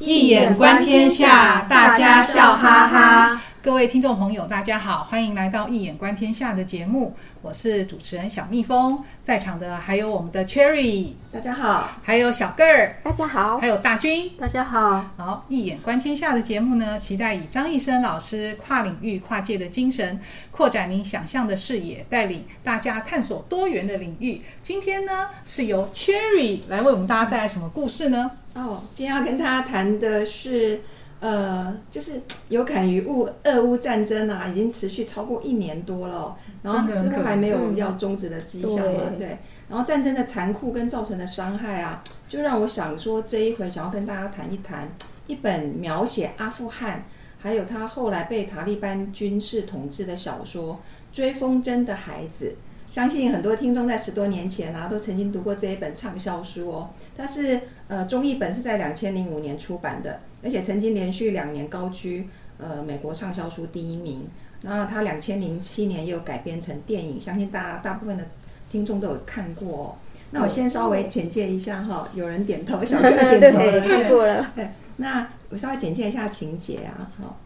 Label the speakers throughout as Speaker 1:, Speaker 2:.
Speaker 1: 一眼观天下，大家笑哈哈。
Speaker 2: 各位听众朋友，大家好，欢迎来到《一眼观天下》的节目，我是主持人小蜜蜂，在场的还有我们的 Cherry，
Speaker 3: 大家好，
Speaker 2: 还有小个儿，
Speaker 4: 大家好，
Speaker 2: 还有大军，
Speaker 4: 大家好。
Speaker 2: 好，《一眼观天下》的节目呢，期待以张医生老师跨领域、跨界的精神，扩展您想象的视野，带领大家探索多元的领域。今天呢，是由 Cherry 来为我们大家带来什么故事呢？
Speaker 3: 哦，今天要跟大家谈的是。呃，就是有感于乌俄乌战争啊，已经持续超过一年多了，然后似乎还没有要终止的迹象嘛，对，对。然后战争的残酷跟造成的伤害啊，就让我想说，这一回想要跟大家谈一谈一本描写阿富汗，还有他后来被塔利班军事统治的小说《追风筝的孩子》。相信很多听众在十多年前啊，都曾经读过这一本畅销书哦。它是呃中译本是在两千零五年出版的。而且曾经连续两年高居呃美国畅销书第一名。那它两千零七年又改编成电影，相信大家大部分的听众都有看过哦。那我先稍微简介一下哈，有人点头，小哥点头了，
Speaker 4: 看过了。
Speaker 3: 对，那我稍微简介一下情节啊，哈，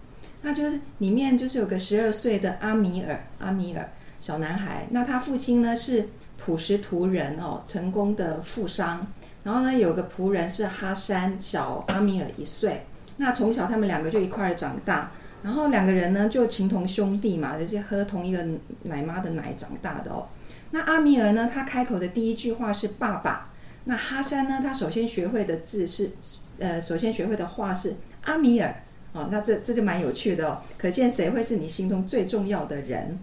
Speaker 3: 那就是里面就是有个十二岁的阿米尔，阿米尔小男孩，那他父亲呢是普什图人哦，成功的富商。然后呢，有个仆人是哈山，小阿米尔一岁。那从小他们两个就一块儿长大，然后两个人呢就情同兄弟嘛，就是喝同一个奶妈的奶长大的哦。那阿米尔呢，他开口的第一句话是爸爸。那哈山呢，他首先学会的字是，呃，首先学会的话是阿米尔。哦，那这这就蛮有趣的哦，可见谁会是你心中最重要的人？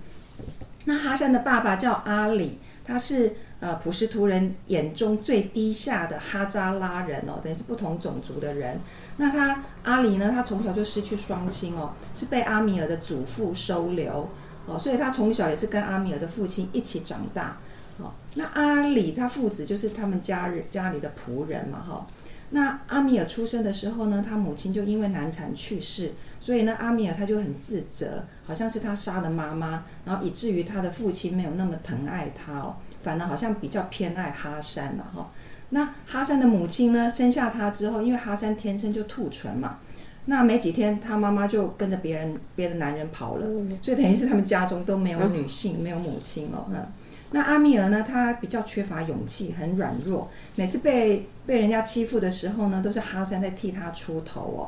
Speaker 3: 那哈山的爸爸叫阿里，他是。呃，普什图人眼中最低下的哈扎拉人哦，等于是不同种族的人。那他阿里呢？他从小就失去双亲哦，是被阿米尔的祖父收留哦，所以他从小也是跟阿米尔的父亲一起长大哦。那阿里他父子就是他们家人家里的仆人嘛哈。那阿米尔出生的时候呢，他母亲就因为难产去世，所以呢，阿米尔他就很自责，好像是他杀了妈妈，然后以至于他的父亲没有那么疼爱他哦。反而好像比较偏爱哈山了哈。那哈山的母亲呢，生下他之后，因为哈山天生就兔唇嘛，那没几天他妈妈就跟着别人别的男人跑了，所以等于是他们家中都没有女性，没有母亲哦。嗯，那阿米尔呢，他比较缺乏勇气，很软弱，每次被被人家欺负的时候呢，都是哈山在替他出头哦。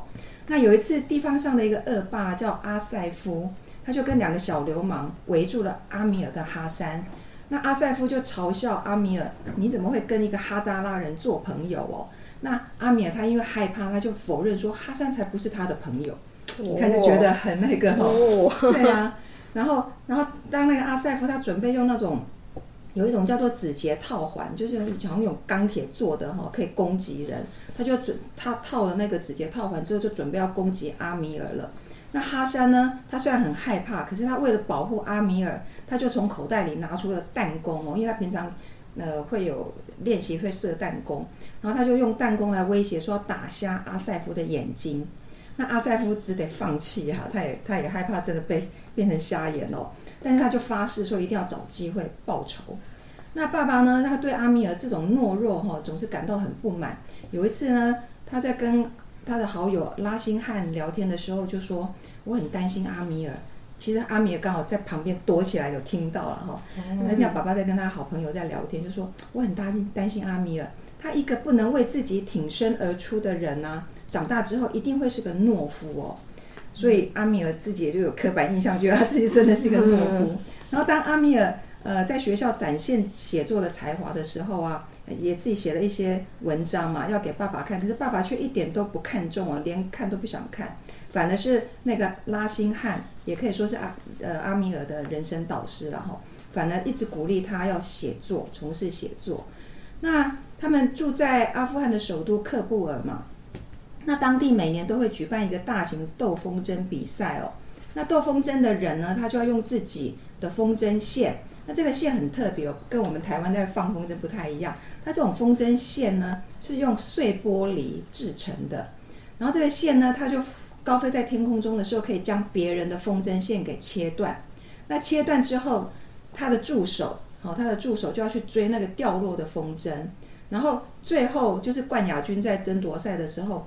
Speaker 3: 那有一次地方上的一个恶霸叫阿塞夫，他就跟两个小流氓围住了阿米尔跟哈山。那阿塞夫就嘲笑阿米尔：“你怎么会跟一个哈扎拉人做朋友哦？”那阿米尔他因为害怕，他就否认说：“哈山才不是他的朋友。”你看就觉得很那个哦，对啊。然后，然后当那个阿塞夫他准备用那种有一种叫做指节套环，就是好像用钢铁做的哈，可以攻击人。他就准他套了那个指节套环之后，就准备要攻击阿米尔了。那哈山呢？他虽然很害怕，可是他为了保护阿米尔，他就从口袋里拿出了弹弓哦，因为他平常呃会有练习会射弹弓，然后他就用弹弓来威胁说要打瞎阿塞夫的眼睛。那阿塞夫只得放弃哈，他也他也害怕真的被变成瞎眼哦，但是他就发誓说一定要找机会报仇。那爸爸呢？他对阿米尔这种懦弱哈，总是感到很不满。有一次呢，他在跟他的好友拉辛汉聊天的时候就说：“我很担心阿米尔。”其实阿米尔刚好在旁边躲起来，有听到了哈。那天爸爸在跟他好朋友在聊天，就说：“我很担心担心阿米尔，他一个不能为自己挺身而出的人呢、啊，长大之后一定会是个懦夫哦。”所以阿米尔自己也就有刻板印象，觉得他自己真的是一个懦夫。然后当阿米尔呃在学校展现写作的才华的时候啊。也自己写了一些文章嘛，要给爸爸看，可是爸爸却一点都不看重啊，连看都不想看，反而是那个拉辛汉，也可以说是阿呃阿米尔的人生导师了哈，反而一直鼓励他要写作，从事写作。那他们住在阿富汗的首都喀布尔嘛，那当地每年都会举办一个大型斗风筝比赛哦，那斗风筝的人呢，他就要用自己的风筝线。那这个线很特别哦，跟我们台湾在放风筝不太一样。它这种风筝线呢，是用碎玻璃制成的。然后这个线呢，它就高飞在天空中的时候，可以将别人的风筝线给切断。那切断之后，他的助手，好，他的助手就要去追那个掉落的风筝。然后最后就是冠亚军在争夺赛的时候，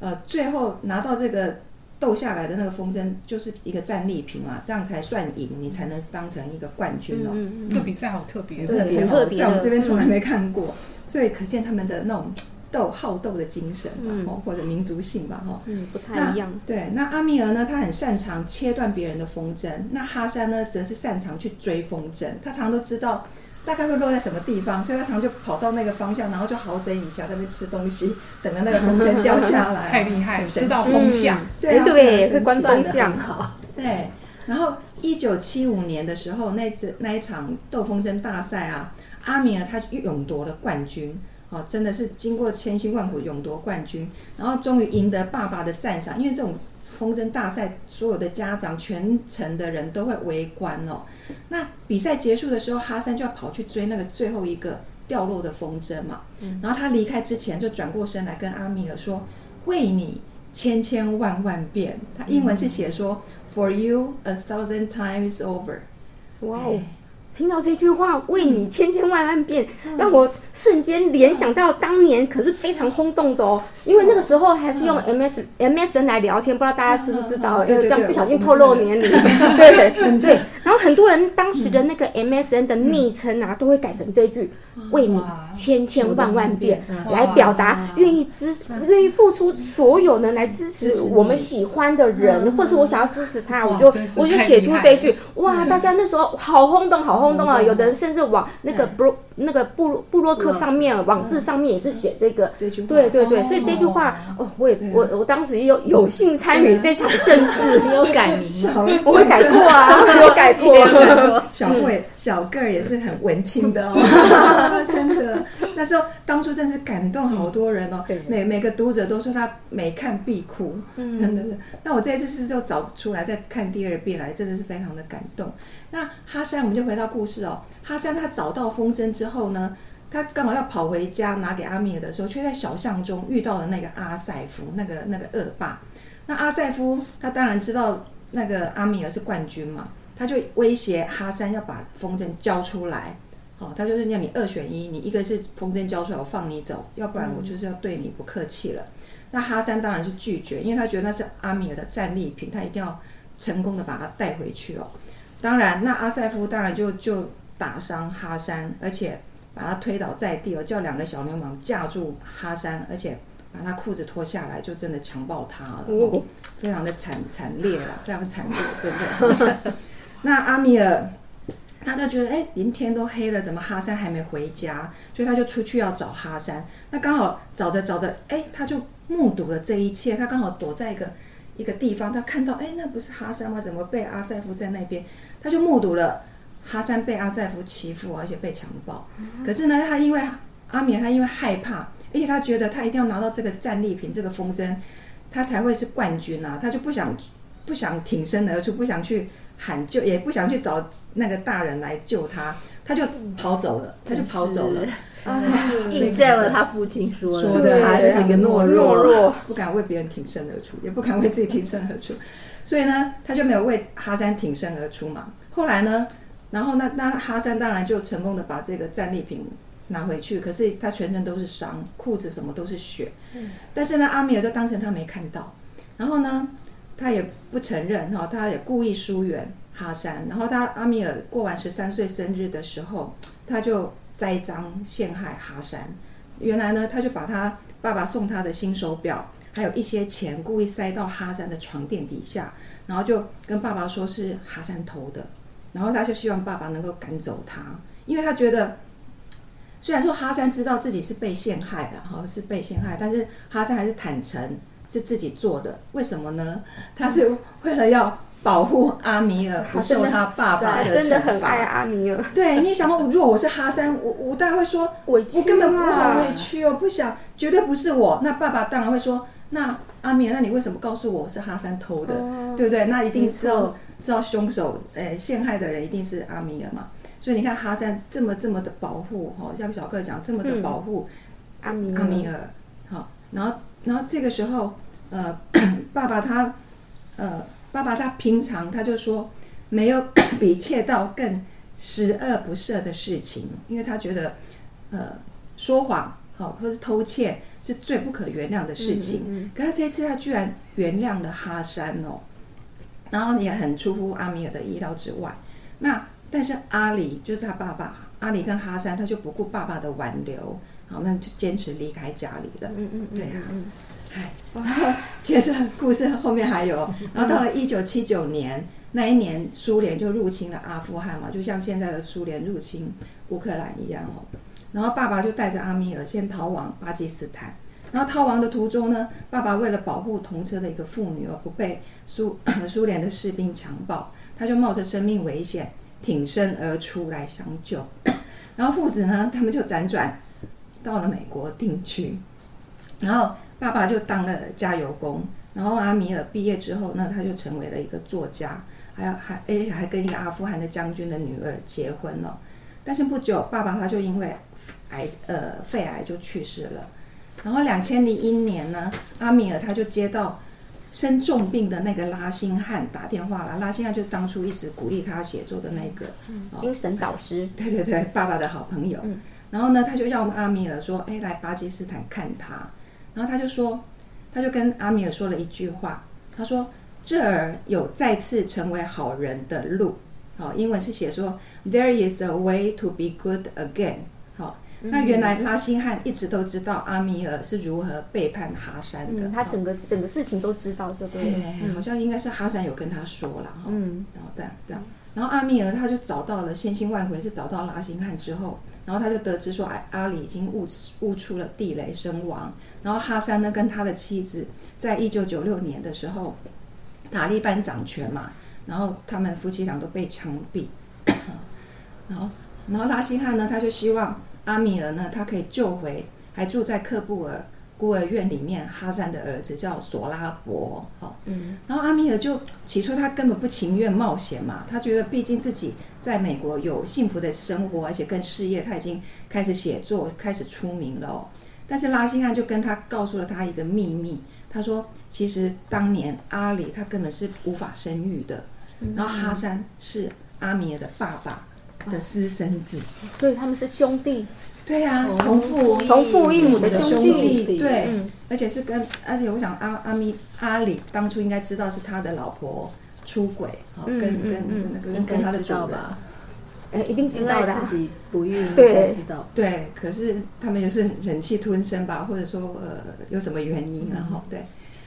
Speaker 3: 呃，最后拿到这个斗下来的那个风筝就是一个战利品嘛，这样才算赢，你才能当成一个冠军哦。
Speaker 2: 嗯，这比赛好特别，
Speaker 3: 特别
Speaker 4: 特别，
Speaker 3: 在我们这边从来没看过，所以可见他们的那种。斗好斗的精神，哦，或者民族性吧，哈，
Speaker 4: 嗯，不太一样。
Speaker 3: 对，那阿米尔呢？他很擅长切断别人的风筝。那哈山呢，则是擅长去追风筝。他常常都知道大概会落在什么地方，所以他常常就跑到那个方向，然后就好整以暇在那边吃东西，等着那个风筝掉下来。
Speaker 2: 太厉害了，知道风向，
Speaker 3: 嗯、对
Speaker 4: 对，会观风向。
Speaker 3: 好，对。然后一九七五年的时候，那次那一场斗风筝大赛啊，阿米尔他勇夺了冠军。哦，真的是经过千辛万苦勇夺冠军，然后终于赢得爸爸的赞赏。因为这种风筝大赛，所有的家长、全城的人都会围观哦。那比赛结束的时候，哈山就要跑去追那个最后一个掉落的风筝嘛。然后他离开之前，就转过身来跟阿米尔说：“为你千千万万遍。”他英文是写说：“For you a thousand times over。”
Speaker 4: 哇哦！听到这句话，为你千千万万遍，让我瞬间联想到当年可是非常轰动的哦。因为那个时候还是用 M S M S N 来聊天，不知道大家知不知道？因为这样不小心透露年龄。对对对。然后很多人当时的那个 M S N 的昵称啊，都会改成这句“为你千千万万遍”，来表达愿意支、愿意付出所有能来支持我们喜欢的人，或者我想要支持他，我就我就写出这句。哇，大家那时候好轰动，好轰。轰动啊！有的人甚至往那个布那个布布洛克上面网志上面也是
Speaker 3: 写这个。
Speaker 4: 对对对，所以这句话哦，我也我我当时也有有幸参与这场盛世，
Speaker 1: 你有改名
Speaker 3: 吗？
Speaker 4: 我会改过啊，有改过。
Speaker 3: 小慧小个儿也是很文青的哦，真的。那时候当初真是感动好多人哦，每每个读者都说他每看必哭，嗯，真的。那我这一次是就找出来再看第二遍来，真的是非常的感动。那哈山，我们就回到故事哦。哈山他找到风筝之后呢，他刚好要跑回家拿给阿米尔的时候，却在小巷中遇到了那个阿塞夫，那个那个恶霸。那阿塞夫他当然知道那个阿米尔是冠军嘛，他就威胁哈山要把风筝交出来。好、哦，他就是让你二选一，你一个是风筝交出来，我放你走；要不然我就是要对你不客气了。嗯、那哈山当然是拒绝，因为他觉得那是阿米尔的战利品，他一定要成功的把它带回去哦。当然，那阿塞夫当然就就打伤哈山，而且把他推倒在地，叫两个小流氓架住哈山，而且把他裤子脱下来，就真的强暴他了，哦、非常的惨惨烈了，非常惨烈，真的。那阿米尔他就觉得，哎，连天都黑了，怎么哈山还没回家？所以他就出去要找哈山。那刚好找着找着，哎，他就目睹了这一切。他刚好躲在一个一个地方，他看到，哎，那不是哈山吗？怎么被阿塞夫在那边？他就目睹了哈山被阿塞夫欺负，而且被强暴。可是呢，他因为阿米尔，他因为害怕，而且他觉得他一定要拿到这个战利品，这个风筝，他才会是冠军啊！他就不想不想挺身而出，不想去喊救，也不想去找那个大人来救他，他就跑走了，他就跑走了。
Speaker 1: 印证了他父亲说的，
Speaker 3: 说的他是一个懦弱，不敢为别人挺身而出，也不敢为自己挺身而出。所以呢，他就没有为哈山挺身而出嘛。后来呢，然后那那哈山当然就成功的把这个战利品拿回去，可是他全身都是伤，裤子什么都是血。嗯。但是呢，阿米尔就当成他没看到，然后呢，他也不承认哈，他也故意疏远哈山。然后他阿米尔过完十三岁生日的时候，他就栽赃陷害哈山。原来呢，他就把他爸爸送他的新手表。还有一些钱故意塞到哈山的床垫底下，然后就跟爸爸说是哈山偷的，然后他就希望爸爸能够赶走他，因为他觉得虽然说哈山知道自己是被陷害的，哈是被陷害，但是哈山还是坦诚是自己做的。为什么呢？他是为了要保护阿米尔 不受他爸爸的惩罚。
Speaker 4: 真的很爱阿米尔。
Speaker 3: 对，你想说，如果我是哈山，我我当然会说，我根本不好委屈哦，不想，绝对不是我。那爸爸当然会说。那阿米尔，那你为什么告诉我是哈山偷的，哦、对不对？那一定知道知道凶手，诶，陷害的人一定是阿米尔嘛。所以你看哈山这么这么的保护，哈，像小克讲这么的保护、嗯、阿米阿米尔，好，然后然后这个时候，呃，爸爸他，呃，爸爸他平常他就说没有 比窃盗更十恶不赦的事情，因为他觉得，呃，说谎，好，或是偷窃。是最不可原谅的事情。
Speaker 4: 嗯嗯、
Speaker 3: 可他这一次他居然原谅了哈山哦，然后也很出乎阿米尔的意料之外。那但是阿里就是他爸爸，阿里跟哈山他就不顾爸爸的挽留，好，那就坚持离开家里了。
Speaker 4: 嗯嗯，
Speaker 3: 对啊。哎，然后接着故事后面还有，然后到了一九七九年那一年，苏联就入侵了阿富汗嘛，就像现在的苏联入侵乌克兰一样哦。然后爸爸就带着阿米尔先逃往巴基斯坦，然后逃亡的途中呢，爸爸为了保护同车的一个妇女而不被苏 苏联的士兵强暴，他就冒着生命危险挺身而出来相救。然后父子呢，他们就辗转到了美国定居，然后。爸爸就当了加油工，然后阿米尔毕业之后，那他就成为了一个作家，还要还诶还跟一个阿富汗的将军的女儿结婚了。但是不久，爸爸他就因为癌呃肺癌就去世了。然后两千零一年呢，阿米尔他就接到生重病的那个拉辛汉打电话了。拉辛汉就是当初一直鼓励他写作的那个、
Speaker 4: 嗯、精神导师，
Speaker 3: 对对对，爸爸的好朋友。
Speaker 4: 嗯、
Speaker 3: 然后呢，他就要我们阿米尔说，哎，来巴基斯坦看他。然后他就说，他就跟阿米尔说了一句话，他说：“这儿有再次成为好人的路。”好，英文是写说 “There is a way to be good again。”好，那原来拉辛汉一直都知道阿米尔是如何背叛哈山的，
Speaker 4: 嗯、他整个整个事情都知道，就对了。
Speaker 3: 好像应该是哈山有跟他说了，哈，
Speaker 4: 嗯，
Speaker 3: 然后这样这样，然后阿米尔他就找到了，千辛万苦也是找到拉辛汉之后。然后他就得知说，哎，阿里已经误误出了地雷身亡。然后哈山呢，跟他的妻子，在一九九六年的时候，塔利班掌权嘛，然后他们夫妻俩都被枪毙。然后，然后拉希汉呢，他就希望阿米尔呢，他可以救回还住在克布尔孤儿院里面哈山的儿子叫索拉伯，哦，
Speaker 4: 嗯，
Speaker 3: 然后阿米尔就起初他根本不情愿冒险嘛，他觉得毕竟自己在美国有幸福的生活，而且跟事业他已经开始写作，开始出名了哦。但是拉辛汉就跟他告诉了他一个秘密，他说其实当年阿里他根本是无法生育的，然后哈山是阿米尔的爸爸的私生子，
Speaker 4: 所以他们是兄弟。
Speaker 3: 对呀、啊，同父
Speaker 4: 同父异母的
Speaker 3: 兄
Speaker 4: 弟，
Speaker 3: 对，
Speaker 4: 嗯、
Speaker 3: 而且是跟，而且我想阿阿咪阿里当初应该知道是他的老婆出轨，好、嗯、跟跟那个跟跟他的主人，
Speaker 4: 哎，一定知道的、啊，
Speaker 1: 自己不孕，
Speaker 4: 对，
Speaker 1: 知道，
Speaker 3: 对，可是他们就是忍气吞声吧，或者说呃有什么原因，然后对。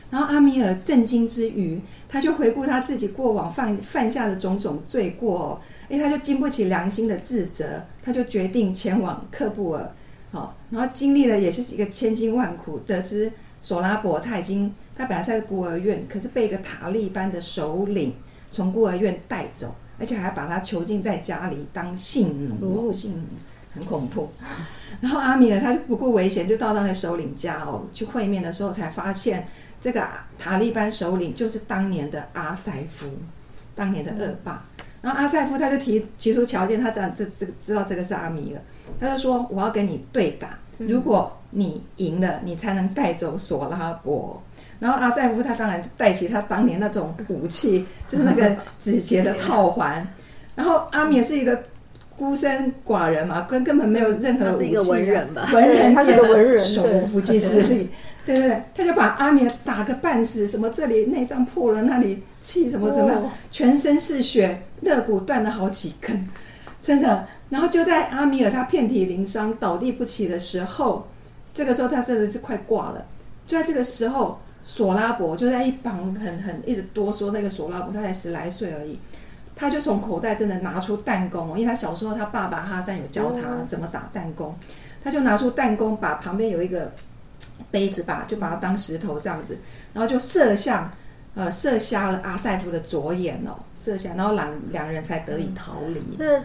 Speaker 3: 然后阿米尔震惊之余，他就回顾他自己过往犯犯下的种种罪过，哎，他就经不起良心的自责，他就决定前往克布尔，好，然后经历了也是一个千辛万苦，得知索拉伯他已经他本来在孤儿院，可是被一个塔利班的首领从孤儿院带走，而且还把他囚禁在家里当性奴，性奴很恐怖。然后阿米尔他就不顾危险，就到那个首领家哦，去会面的时候才发现。这个塔利班首领就是当年的阿塞夫，当年的恶霸。然后阿塞夫他就提提出条件，他这样这这个知道这个是阿米尔，他就说我要跟你对打，如果你赢了，你才能带走索拉伯。然后阿塞夫他当然带起他当年那种武器，就是那个指节的套环。然后阿米尔是一个孤身寡人嘛，根根本没有任何武器，
Speaker 1: 他是一个文人吧？
Speaker 3: 文人，
Speaker 4: 他是个文人，
Speaker 3: 手无缚鸡之力。对对对，他就把阿米尔打个半死，什么这里内脏破了，那里气什么怎么样，全身是血，肋骨断了好几根，真的。然后就在阿米尔他遍体鳞伤、倒地不起的时候，这个时候他真的是快挂了。就在这个时候，索拉伯就在一旁很很一直哆嗦那个索拉伯，他才十来岁而已，他就从口袋真的拿出弹弓，因为他小时候他爸爸哈山有教他怎么打弹弓，他就拿出弹弓，把旁边有一个。杯子吧，就把它当石头这样子，然后就射向，呃，射瞎了阿塞夫的左眼哦，射瞎，然后两两人才得以逃离。
Speaker 1: 这、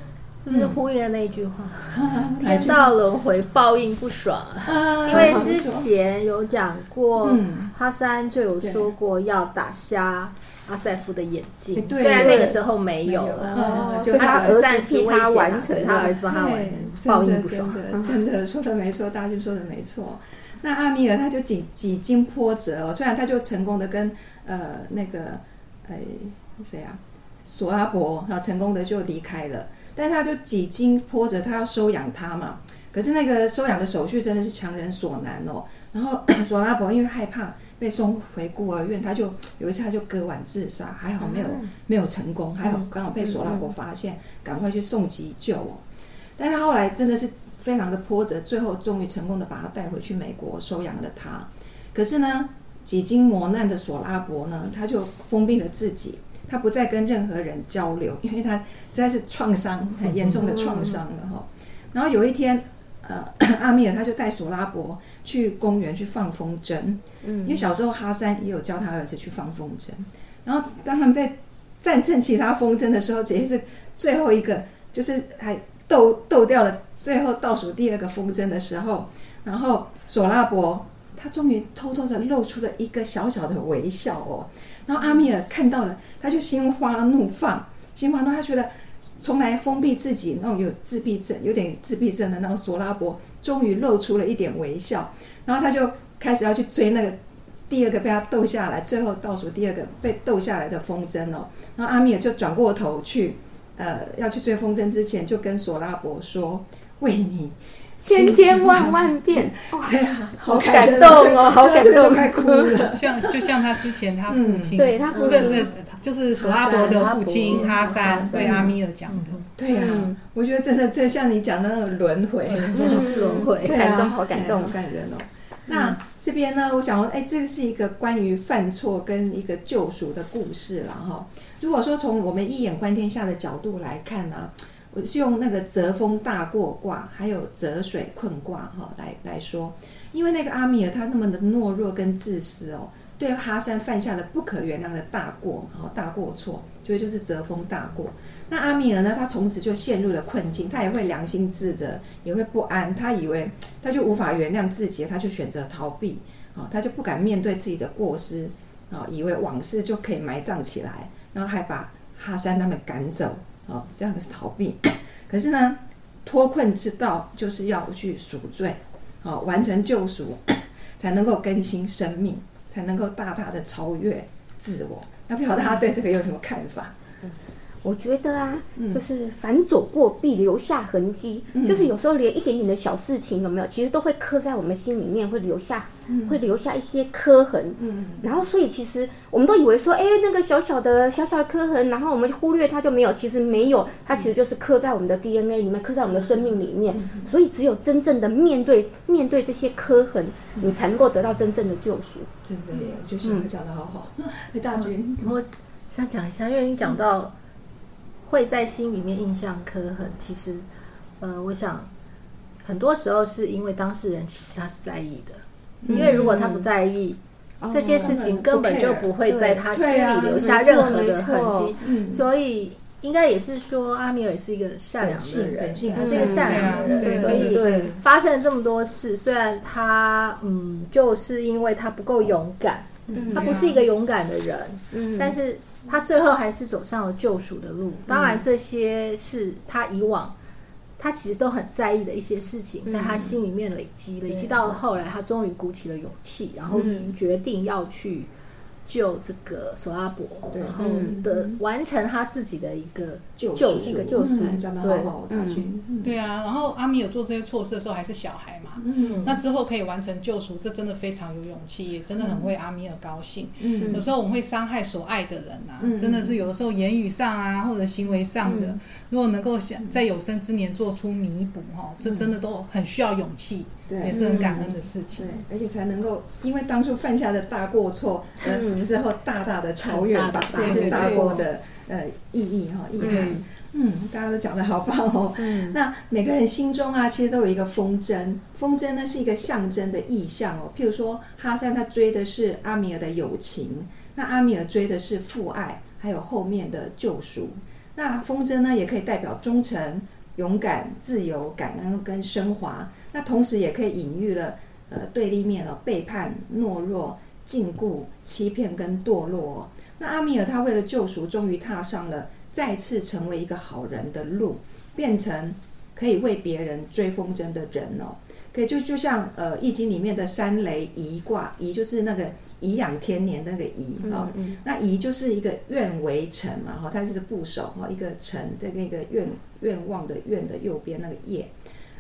Speaker 1: 嗯、是呼应的那句话：嗯、天道轮回，报应不爽。啊、因为之前有讲过，嗯、哈山就有说过要打瞎阿塞夫的眼睛，对。虽然那个时候没有
Speaker 4: 就是他儿子替他完成，
Speaker 1: 他儿子帮他完成，报应不爽。
Speaker 3: 真的，真的说的没错，大军说的没错。那阿米尔他就几几经波折哦，虽然他就成功的跟呃那个呃谁啊索拉伯然后成功的就离开了，但是他就几经波折，他要收养他嘛，可是那个收养的手续真的是强人所难哦，然后 索拉伯因为害怕被送回孤儿院，他就有一次他就割腕自杀，还好没有、嗯、没有成功，还好刚好被索拉伯发现，赶快去送急救哦。但他后来真的是非常的波折，最后终于成功的把他带回去美国收养了他。可是呢，几经磨难的索拉伯呢，他就封闭了自己，他不再跟任何人交流，因为他实在是创伤很严重的创伤了哈。然后有一天。呃，阿米尔他就带索拉伯去公园去放风筝，嗯，因为小时候哈山也有教他儿子去放风筝。然后当他们在战胜其他风筝的时候，直接是最后一个，就是还斗斗掉了最后倒数第二个风筝的时候，然后索拉伯他终于偷偷的露出了一个小小的微笑哦。然后阿米尔看到了，他就心花怒放，心花怒放，他觉得。从来封闭自己，那种有自闭症、有点自闭症的那种索拉伯，终于露出了一点微笑，然后他就开始要去追那个第二个被他斗下来，最后倒数第二个被斗下来的风筝哦。然后阿米尔就转过头去，呃，要去追风筝之前，就跟索拉伯说：“为你。”
Speaker 4: 千千万万遍，
Speaker 3: 对啊，
Speaker 4: 好感动哦，好感动，
Speaker 3: 快哭了。
Speaker 2: 像就像他之前他父亲，
Speaker 4: 对他父亲，
Speaker 2: 就是索拉伯的父亲哈山对阿米尔讲的，
Speaker 3: 对呀，我觉得真的这像你讲的那种轮回，
Speaker 4: 是轮回，感动，好感动，
Speaker 3: 好感人哦。那这边呢，我想说，哎，这个是一个关于犯错跟一个救赎的故事了哈。如果说从我们一眼观天下的角度来看呢。我是用那个泽风大过卦，还有泽水困卦哈来来说，因为那个阿米尔他那么的懦弱跟自私哦，对哈山犯下了不可原谅的大过，然后大过错，所以就是折风大过。那阿米尔呢，他从此就陷入了困境，他也会良心自责，也会不安，他以为他就无法原谅自己，他就选择逃避，啊，他就不敢面对自己的过失，啊，以为往事就可以埋葬起来，然后还把哈山他们赶走。哦，这样是逃避。可是呢，脱困之道就是要去赎罪，哦，完成救赎，才能够更新生命，才能够大大的超越自我。那不晓得大家对这个有什么看法？
Speaker 4: 我觉得啊，就是凡走过必留下痕迹，嗯、就是有时候连一点点的小事情有没有，其实都会刻在我们心里面，会留下，嗯、会留下一些刻痕。嗯，然后所以其实我们都以为说，哎，那个小小的小小的刻痕，然后我们忽略它就没有，其实没有，它其实就是刻在我们的 DNA 里面，刻在我们的生命里面。嗯、所以只有真正的面对面对这些刻痕，你才能够得到真正的救赎。
Speaker 3: 真的耶，我觉得小孩讲的好好。哎，大军，
Speaker 1: 我想讲一下，因为你讲到。会在心里面印象刻痕，其实，呃，我想很多时候是因为当事人其实他是在意的，嗯、因为如果他不在意、嗯、这些事情，根本就不会在他心里留下任何的痕迹。嗯、所以，应该也是说，阿米尔是一个善良的人，他是一个善良的人，所以发生了这么多事，虽然他嗯，就是因为他不够勇敢，嗯、他不是一个勇敢的人，嗯、但是。他最后还是走上了救赎的路。当然，这些是他以往他其实都很在意的一些事情，在他心里面累积，累积到了后来，他终于鼓起了勇气，然后决定要去。救这个索阿伯，对，然后的完成他自己的一个救赎，一个救赎，讲的好好，大军，
Speaker 2: 对。啊。然后阿米有做这些措施的时候还是小孩嘛，嗯，那之后可以完成救赎，这真的非常有勇气，也真的很为阿米尔高兴。嗯，有时候我们会伤害所爱的人啊，真的是有的时候言语上啊，或者行为上的，如果能够想在有生之年做出弥补哈，这真的都很需要勇气，对，也是很感恩的事情，
Speaker 3: 对，而且才能够因为当初犯下的大过错，嗯。之后大大的超越吧，这也是大过的呃意义哈意涵。嗯，大家都讲的好棒哦。嗯，那每个人心中啊，其实都有一个风筝。风筝呢是一个象征的意象哦。譬如说，哈山他追的是阿米尔的友情，那阿米尔追的是父爱，还有后面的救赎。那风筝呢，也可以代表忠诚、勇敢、自由、感恩跟升华。那同时也可以隐喻了呃对立面哦，背叛、懦弱。禁锢、欺骗跟堕落，那阿米尔他为了救赎，终于踏上了再次成为一个好人的路，变成可以为别人追风筝的人哦。可以就就像呃《易经》里面的三雷颐卦，颐就是那个颐养天年那个颐啊，那颐就是一个愿为臣嘛哈，它是部首哈，一个臣在那个愿愿望的愿的右边那个业，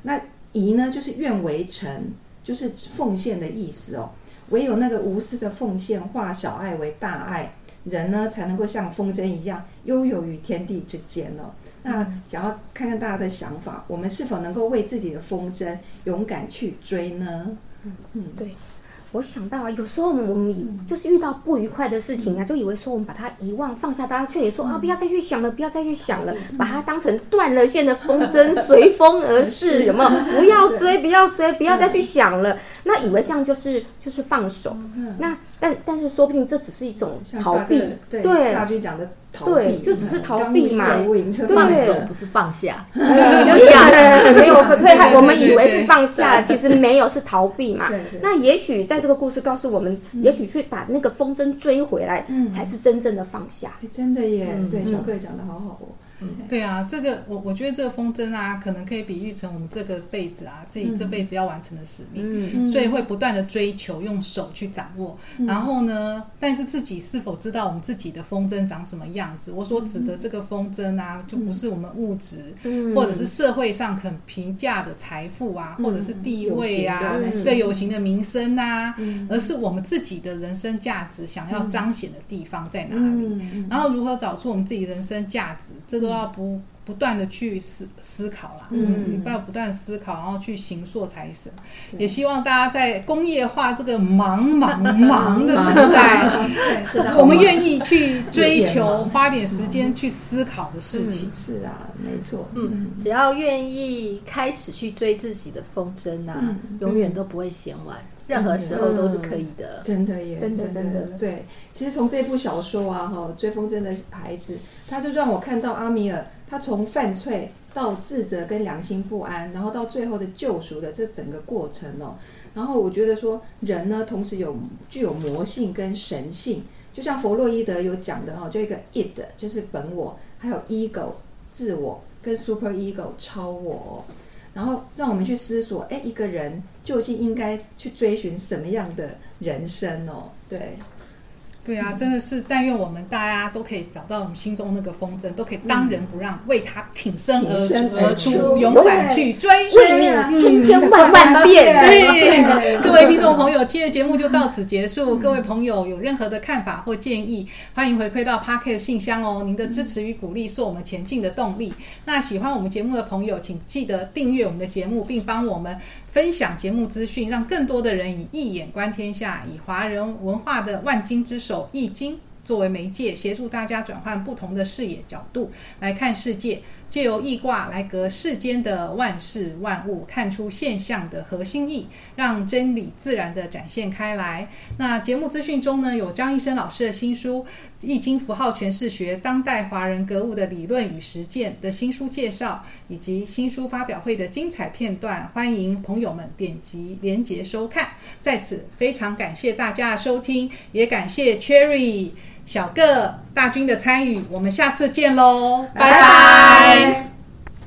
Speaker 3: 那颐呢就是愿为臣。就是奉献的意思哦。唯有那个无私的奉献，化小爱为大爱，人呢才能够像风筝一样悠游于天地之间哦。那想要看看大家的想法，我们是否能够为自己的风筝勇敢去追呢？
Speaker 4: 嗯，对。我想到啊，有时候我们就是遇到不愉快的事情啊，就以为说我们把它遗忘放下，大家劝你说啊，不要再去想了，不要再去想了，把它当成断了线的风筝，随风而逝，有没有？不要追，不要追，不要再去想了。那以为这样就是就是放手。那但但是说不定这只是一种逃避。
Speaker 3: 对，大军讲的。
Speaker 4: 对，就只是逃避嘛。
Speaker 1: 放走不是放下，
Speaker 4: 对，没有 退，我们以为是放下，其实没有，是逃避嘛。那也许在这个故事告诉我们，也许去把那个风筝追回来，才是真正的放下。
Speaker 3: 真的耶，对，小克讲的好好哦。
Speaker 2: 对啊，这个我我觉得这个风筝啊，可能可以比喻成我们这个辈子啊，自己这辈子要完成的使命，嗯、所以会不断的追求，用手去掌握。嗯、然后呢，但是自己是否知道我们自己的风筝长什么样子？我所指的这个风筝啊，就不是我们物质，嗯、或者是社会上很评价的财富啊，嗯、或者是地位啊，有对有形的名声啊，嗯、而是我们自己的人生价值想要彰显的地方在哪里？嗯、然后如何找出我们自己人生价值？这个。要不不断的去思思考啦，嗯，你不要不断思考，然后去行塑财神。嗯、也希望大家在工业化这个忙忙忙的时代，我们愿意去追求，花点时间去思考的事情。
Speaker 3: 嗯、是啊，没错，
Speaker 1: 嗯，只要愿意开始去追自己的风筝啊，嗯、永远都不会嫌晚。任何时候都是可以的，
Speaker 3: 真的耶，
Speaker 4: 真的真的
Speaker 3: 对。其实从这部小说啊，哈，追风筝的孩子，他就让我看到阿米尔，他从犯罪到自责跟良心不安，然后到最后的救赎的这整个过程哦。然后我觉得说，人呢，同时有具有魔性跟神性，就像弗洛伊德有讲的哈，就一个 id 就是本我，还有 ego 自我跟 super ego 超我。然后让我们去思索，哎，一个人究竟应该去追寻什么样的人生哦？对。
Speaker 2: 对啊，真的是但愿我们大家都可以找到我们心中那个风筝，都可以当仁不让，为他挺身而而出，勇敢去追，
Speaker 4: 为你千千万万遍。
Speaker 2: 对，各位听众朋友，今天的节目就到此结束。各位朋友有任何的看法或建议，欢迎回馈到 Podcast 信箱哦。您的支持与鼓励是我们前进的动力。那喜欢我们节目的朋友，请记得订阅我们的节目，并帮我们分享节目资讯，让更多的人以一眼观天下，以华人文化的万金之首。易经作为媒介，协助大家转换不同的视野角度来看世界，借由易卦来隔世间的万事万物，看出现象的核心意，让真理自然地展现开来。那节目资讯中呢，有张一生老师的新书《易经符号诠释学：当代华人格物的理论与实践》的新书介绍，以及新书发表会的精彩片段，欢迎朋友们点击连结收看。在此非常感谢大家的收听，也感谢 Cherry。小个大军的参与，我们下次见喽，拜拜。拜拜。